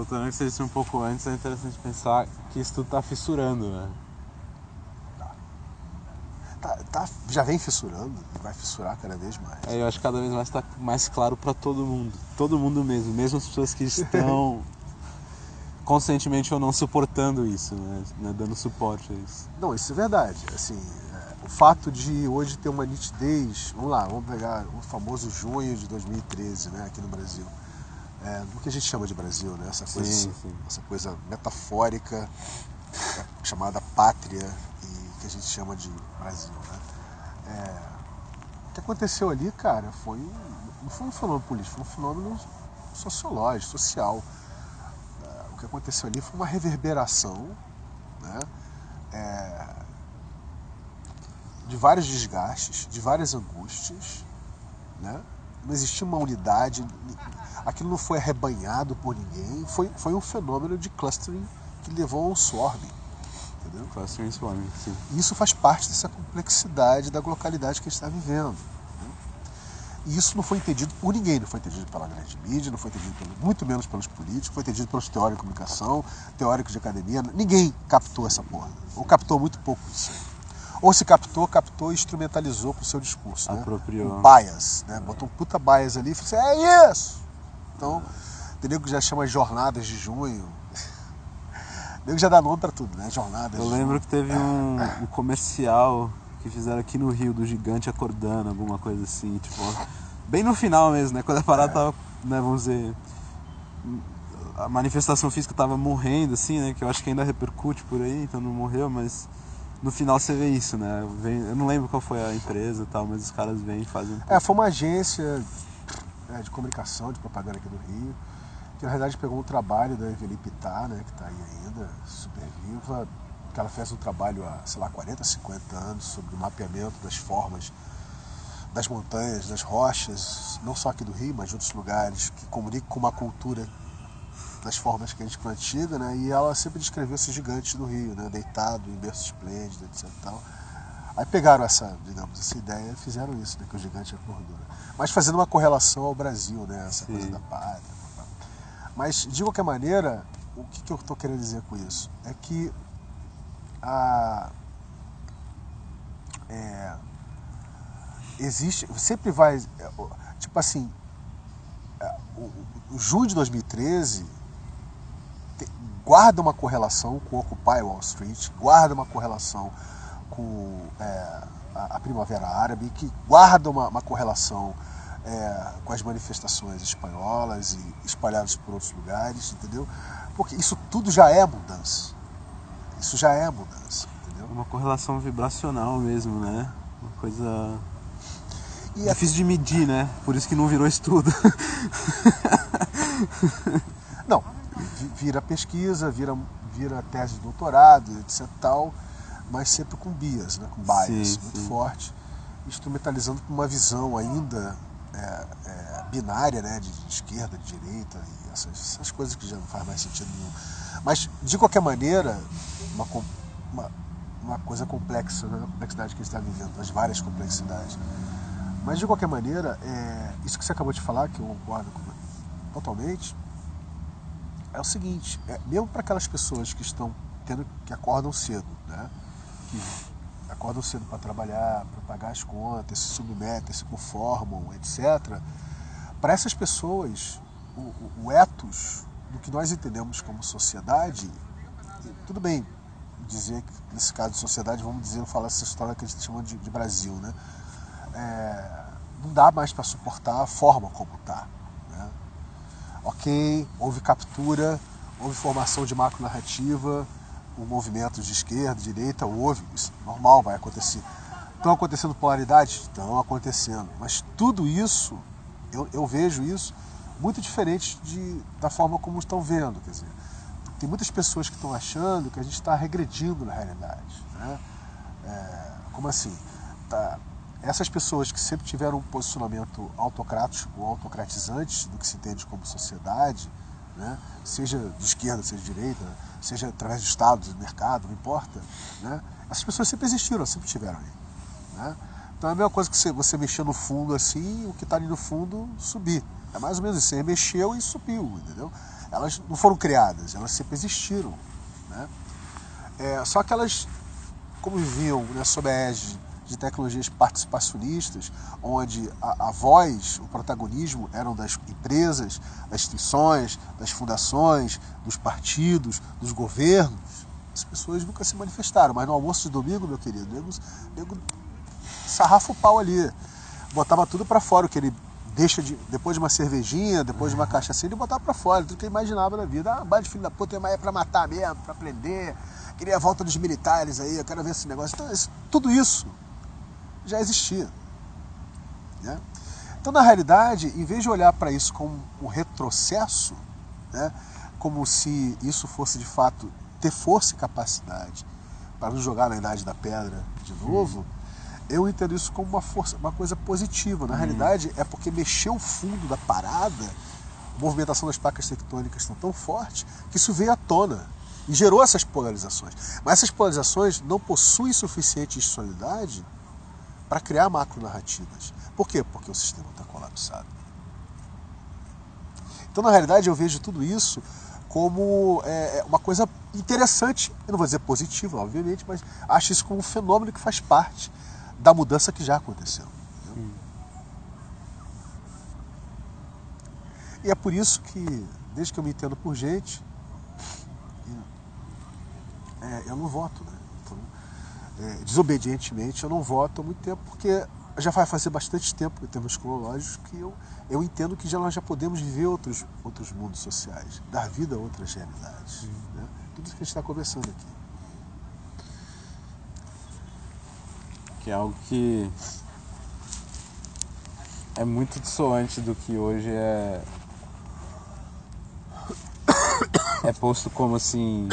Ao que você disse um pouco antes, é interessante pensar que isso tudo está fissurando, né? Tá, tá- já vem fissurando e vai fissurar cada vez mais. É, eu acho que cada vez mais está mais claro para todo mundo. Todo mundo mesmo, mesmo as pessoas que estão conscientemente ou não suportando isso, né? Né, Dando suporte a isso. Não, isso é verdade. Assim, é, o fato de hoje ter uma nitidez, vamos lá, vamos pegar o famoso junho de 2013, né, aqui no Brasil. É, do que a gente chama de Brasil, né? Essa coisa, Sim, sim. essa coisa metafórica chamada pátria e que a gente chama de Brasil, né? É, o que aconteceu ali, cara, foi não foi um fenômeno político, foi um fenômeno sociológico, social. É, o que aconteceu ali foi uma reverberação, né? É, de vários desgastes, de várias angústias, né? Não existia uma unidade, aquilo não foi arrebanhado por ninguém, foi, foi um fenômeno de clustering que levou a um swarming, entendeu? Clustering Swarming, sim. Isso faz parte dessa complexidade da localidade que a gente está vivendo. né? E isso não foi entendido por ninguém, não foi entendido pela grande mídia, não foi entendido pelo- muito menos pelos políticos, foi entendido pelos teóricos de comunicação, teóricos de academia. Ninguém captou essa porra. Ou captou muito pouco isso. aí. Ou se captou, captou e instrumentalizou para o seu discurso. Né? Apropriou. Um bias, né? Botou um puta bias ali e falou assim, é isso! Então, entendeu que já chama jornadas de junho. Nego já dá nome para tudo, né? Jornadas Eu lembro junho. que teve um, um comercial que fizeram aqui no Rio do gigante acordando, alguma coisa assim, tipo, bem no final mesmo, né? Quando a parada tava né, vamos dizer, a manifestação física estava morrendo, assim, né? Que eu acho que ainda repercute por aí, então não morreu, mas no final você vê isso, né? Vem, eu não lembro qual foi a empresa e tal, mas os caras vêm e fazem. É, foi uma agência é, de comunicação, de propaganda aqui do Rio, que na verdade pegou um trabalho da Evelyn Pittar, né? Que está aí ainda, super viva, que ela fez um trabalho há, sei lá, 40, 50 anos sobre o mapeamento das formas das montanhas, das rochas, não só aqui do Rio, mas de outros lugares, que comunicam com uma cultura das formas que a gente antiga, né? E ela sempre descreveu esses gigantes do Rio, né? Deitado em berço esplêndido, etc. Tal. Aí pegaram essa, digamos, essa ideia e fizeram isso, né? Que o gigante acordou. Né? Mas fazendo uma correlação ao Brasil, né? Essa Sim. coisa da pátria. Mas, de qualquer maneira, o que, que eu estou querendo dizer com isso? É que a, é, existe, sempre vai, tipo assim, é, o, o junho de 2013 guarda uma correlação com Occupy Wall Street, guarda uma correlação com é, a, a, Primavera Árabe, que guarda uma, uma correlação é, com as manifestações espanholas e espalhadas por outros lugares, entendeu? Porque isso tudo já é mudança. Isso já é mudança, entendeu? Uma correlação vibracional mesmo, né? Uma coisa e é difícil de medir, né? Por isso que não virou estudo. não, vira pesquisa, vira, vira tese de doutorado, etc. tal, mas sempre com bias, né? com bias sim, muito sim. forte, instrumentalizando com uma visão ainda é, é, binária, né? De, de, esquerda, de direita, e essas, essas, coisas que já não faz mais sentido nenhum. Mas, de qualquer maneira, uma, uma, uma coisa complexa, né? a complexidade que a gente está vivendo, as várias complexidades. Mas, de qualquer maneira, é, isso que você acabou de falar, que eu concordo totalmente, é o seguinte, é, mesmo para aquelas pessoas que estão tendo que acordam cedo, né? Que acordam cedo para trabalhar, para pagar as contas, se submetem, se conformam, etc. Para essas pessoas, o, o, o ethos do que nós entendemos como sociedade, tudo bem dizer que nesse caso de sociedade, vamos dizer, falar essa história que a gente chama de, de Brasil, né? É, não dá mais para suportar a forma como está ok, houve captura, houve formação de macro narrativa, um movimento de esquerda, direita, houve, isso é normal, vai acontecer. Estão acontecendo polaridades? Estão acontecendo. Mas tudo isso, eu, eu vejo isso muito diferente de, da forma como estão vendo. Quer dizer, tem muitas pessoas que estão achando que a gente está regredindo na realidade. Né? É, como assim? Tá, essas pessoas que sempre tiveram um posicionamento autocrático ou autocratizante do que se entende como sociedade, né? seja de esquerda, seja de direita, seja através de Estado, do mercado, não importa, né? essas pessoas sempre existiram, sempre tiveram aí. Né? Então é a mesma coisa que você, você mexer no fundo assim, o que está ali no fundo subir. É mais ou menos isso, você mexeu e subiu, entendeu? Elas não foram criadas, elas sempre existiram. Né? É, só que elas, como viviam né, sob a égide de tecnologias participacionistas, onde a, a, voz, o protagonismo eram das empresas, das instituições, das fundações, dos partidos, dos governos. As pessoas nunca se manifestaram, mas no almoço de domingo, meu querido, nego, nego sarrafa o pau ali, botava tudo para fora, o que ele deixa de, depois de uma cervejinha, depois de uma cachaça, ele botava para fora, tudo que ele imaginava na vida. Ah, bate filho da puta, é para matar mesmo, para prender, queria a volta dos militares aí, eu quero ver esse negócio. Então, isso, tudo isso já existia. Né? Então, na realidade, em vez de olhar para isso como um retrocesso, né, como se isso fosse de fato ter força e capacidade para nos jogar na idade da pedra de novo, eu entendo isso como uma força, uma coisa positiva. Na hum. realidade, é porque mexeu o fundo da parada, a movimentação das placas tectônicas estão tão forte que isso veio à tona e gerou essas polarizações. Mas essas polarizações não possuem suficiente institucionalidade para criar macronarrativas. Por quê? Porque o sistema está colapsado. Então, na realidade, eu vejo tudo isso como é, é, uma coisa interessante, eu não vou dizer positiva, obviamente, mas acho isso como um fenômeno que faz parte da mudança que já aconteceu. Hum. E é por isso que, desde que eu me entendo por gente, é, eu não voto. Né? É, desobedientemente eu não voto há muito tempo porque já vai fazer bastante tempo, em termos cronológicos, que eu, eu entendo que já nós já podemos viver outros, outros mundos sociais, dar vida a outras realidades. Né? Tudo isso que a gente está conversando aqui. Que é algo que é muito dissoante do que hoje é é posto como assim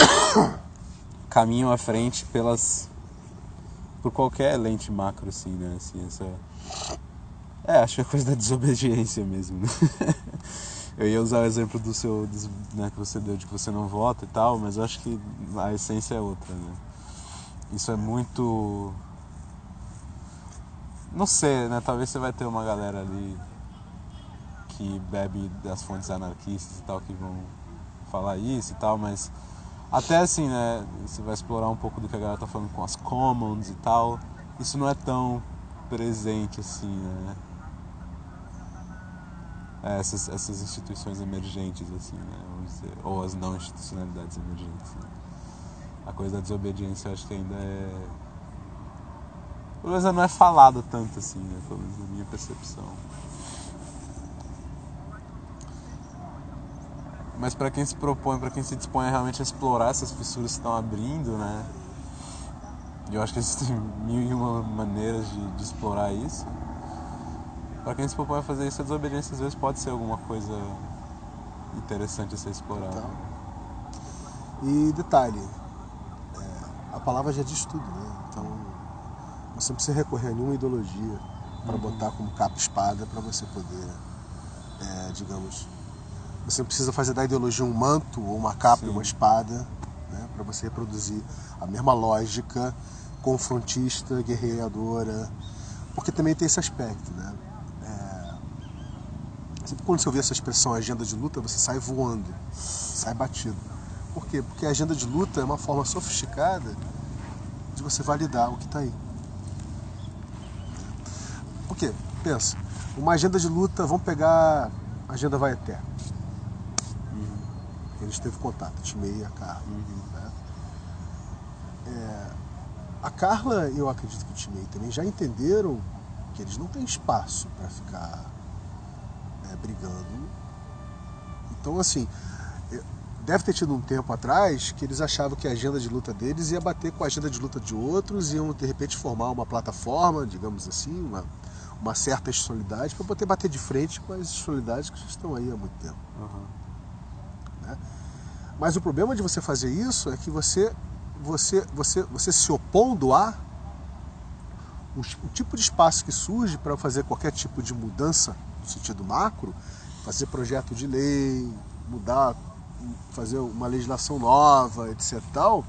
caminho à frente pelas por qualquer lente macro assim, né? Assim, essa é, acho que é coisa da desobediência mesmo. Né? Eu ia usar o exemplo do seu, né, que você deu de que você não vota e tal, mas eu acho que a essência é outra, né? Isso é muito não sei, né? Talvez você vai ter uma galera ali que bebe das fontes anarquistas e tal que vão falar isso e tal, mas até assim, né? Você vai explorar um pouco do que a galera tá falando com as commons e tal. Isso não é tão presente assim, né? É, essas, essas instituições emergentes, assim, né? Dizer, ou as não institucionalidades emergentes. Né? A coisa da desobediência eu acho que ainda é. Pelo menos não é falado tanto assim, né? Pelo menos na minha percepção. Mas para quem se propõe, para quem se dispõe a realmente a explorar essas fissuras que estão abrindo, né? Eu acho que existem mil e uma maneiras de, de explorar isso. Para quem se propõe a fazer isso, a desobediência às vezes pode ser alguma coisa interessante a ser explorada. Tá. E detalhe, é, a palavra já diz tudo, né? Então você não precisa recorrer a nenhuma ideologia para uhum. botar como capa espada para você poder, é, digamos, você não precisa fazer da ideologia um manto ou uma capa e uma espada né, para você reproduzir a mesma lógica confrontista, guerreadora, porque também tem esse aspecto, né? É... Sempre quando você ouvir essa expressão agenda de luta, você sai voando, sai batido. Por quê? Porque a agenda de luta é uma forma sofisticada de você validar o que está aí. Por quê? Pensa, uma agenda de luta, vamos pegar a agenda vai eterno eles teve contato, Timei e a Carla. Uhum. Né? É, a Carla, eu acredito que o Timei também já entenderam que eles não têm espaço para ficar é, brigando. Então, assim, deve ter tido um tempo atrás que eles achavam que a agenda de luta deles ia bater com a agenda de luta de outros, iam de repente formar uma plataforma, digamos assim, uma, uma certa institucionalidade, para poder bater de frente com as institucionalidades que já estão aí há muito tempo. Uhum. Né? Mas o problema de você fazer isso é que você, você, você, você se opondo a o, o tipo de espaço que surge para fazer qualquer tipo de mudança no sentido macro, fazer projeto de lei, mudar, fazer uma legislação nova, etc. Tal,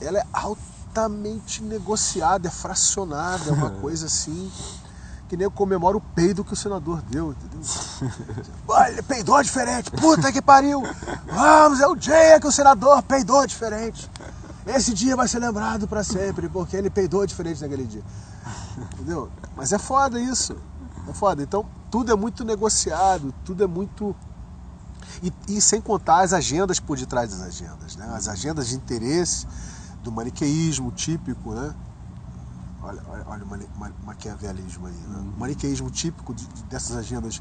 ela é altamente negociada, é fracionada, é uma coisa assim que nem eu comemoro o peido que o senador deu, entendeu? Olha, peidou diferente, puta que pariu! Vamos, é o dia que o senador peidou diferente. Esse dia vai ser lembrado para sempre, porque ele peidou diferente naquele dia. Entendeu? Mas é foda isso. É foda. Então, tudo é muito negociado, tudo é muito. E, e sem contar as agendas por detrás das agendas, né? As agendas de interesse do maniqueísmo típico, né? Olha, olha, o maquiavelismo aí. Né? Uhum. O maniqueísmo típico de, dessas agendas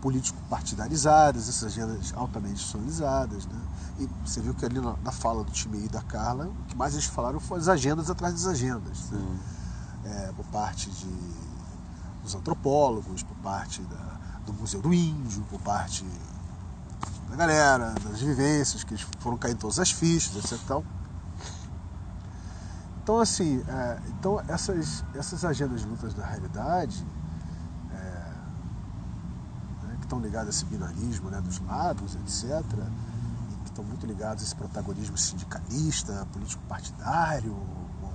político-partidarizadas, essas agendas altamente institucionalizadas. Né? E você viu que ali na, na fala do time e da Carla, o que mais eles falaram foram as agendas atrás das agendas. Né? É, por parte de, dos antropólogos, por parte da, do Museu do Índio, por parte da galera, das vivências, que eles foram caindo todas as fichas, etc. Tal. Então, assim, é, então essas, essas agendas de lutas da realidade, é, né, que estão ligadas a esse binarismo né, dos lados, etc., e que estão muito ligados a esse protagonismo sindicalista, político-partidário,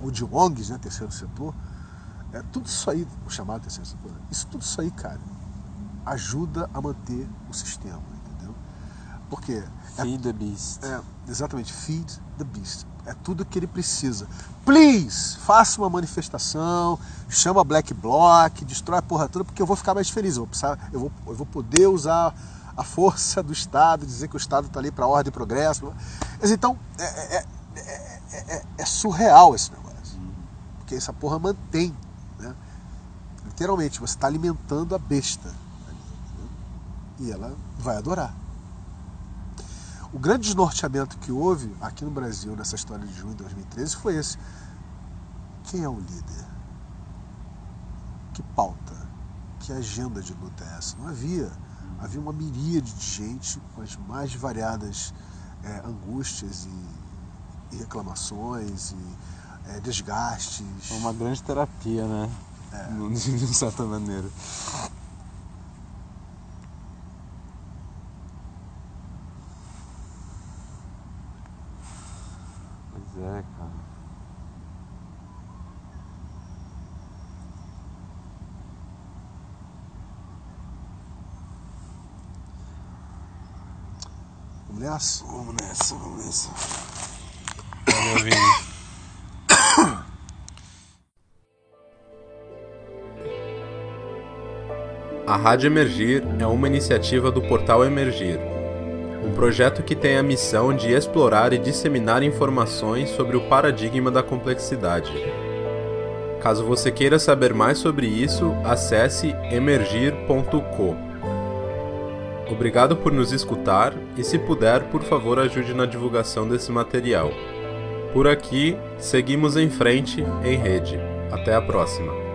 ou de ONGs, né, terceiro setor, é, tudo isso aí, o chamado terceiro setor, isso tudo isso aí, cara, ajuda a manter o sistema, entendeu? Porque... É feed é, the beast. É, exatamente, feed the beast. É tudo que ele precisa. Please, faça uma manifestação, chama Black Bloc, destrói a porra toda, porque eu vou ficar mais feliz. Eu vou, precisar, eu vou, eu vou poder usar a força do Estado, dizer que o Estado está ali para ordem e progresso. Mas então, é, é, é, é, surreal esse negócio. Porque essa porra mantém. Né? literalmente, você está alimentando a besta. E ela vai adorar. O grande desnorteamento que houve aqui no Brasil nessa história de junho de 2013 foi esse. Quem é o líder? Que pauta? Que agenda de luta é essa? Não havia. Havia uma miríade de gente com as mais variadas é, angústias e, e, reclamações e é, desgastes. Uma grande terapia, né? É. De certa maneira. Pois é, cara. Vamos nessa? Vamos nessa, vamos nessa. Valeu, Vini. A Rádio Emergir é uma iniciativa do Portal Emergir, um projeto que tem a missão de explorar e disseminar informações sobre o paradigma da complexidade. Caso você queira saber mais sobre isso, acesse emergir.co. Obrigado por nos escutar e, se puder, por favor, ajude na divulgação desse material. Por aqui, seguimos em frente em rede. Até a próxima!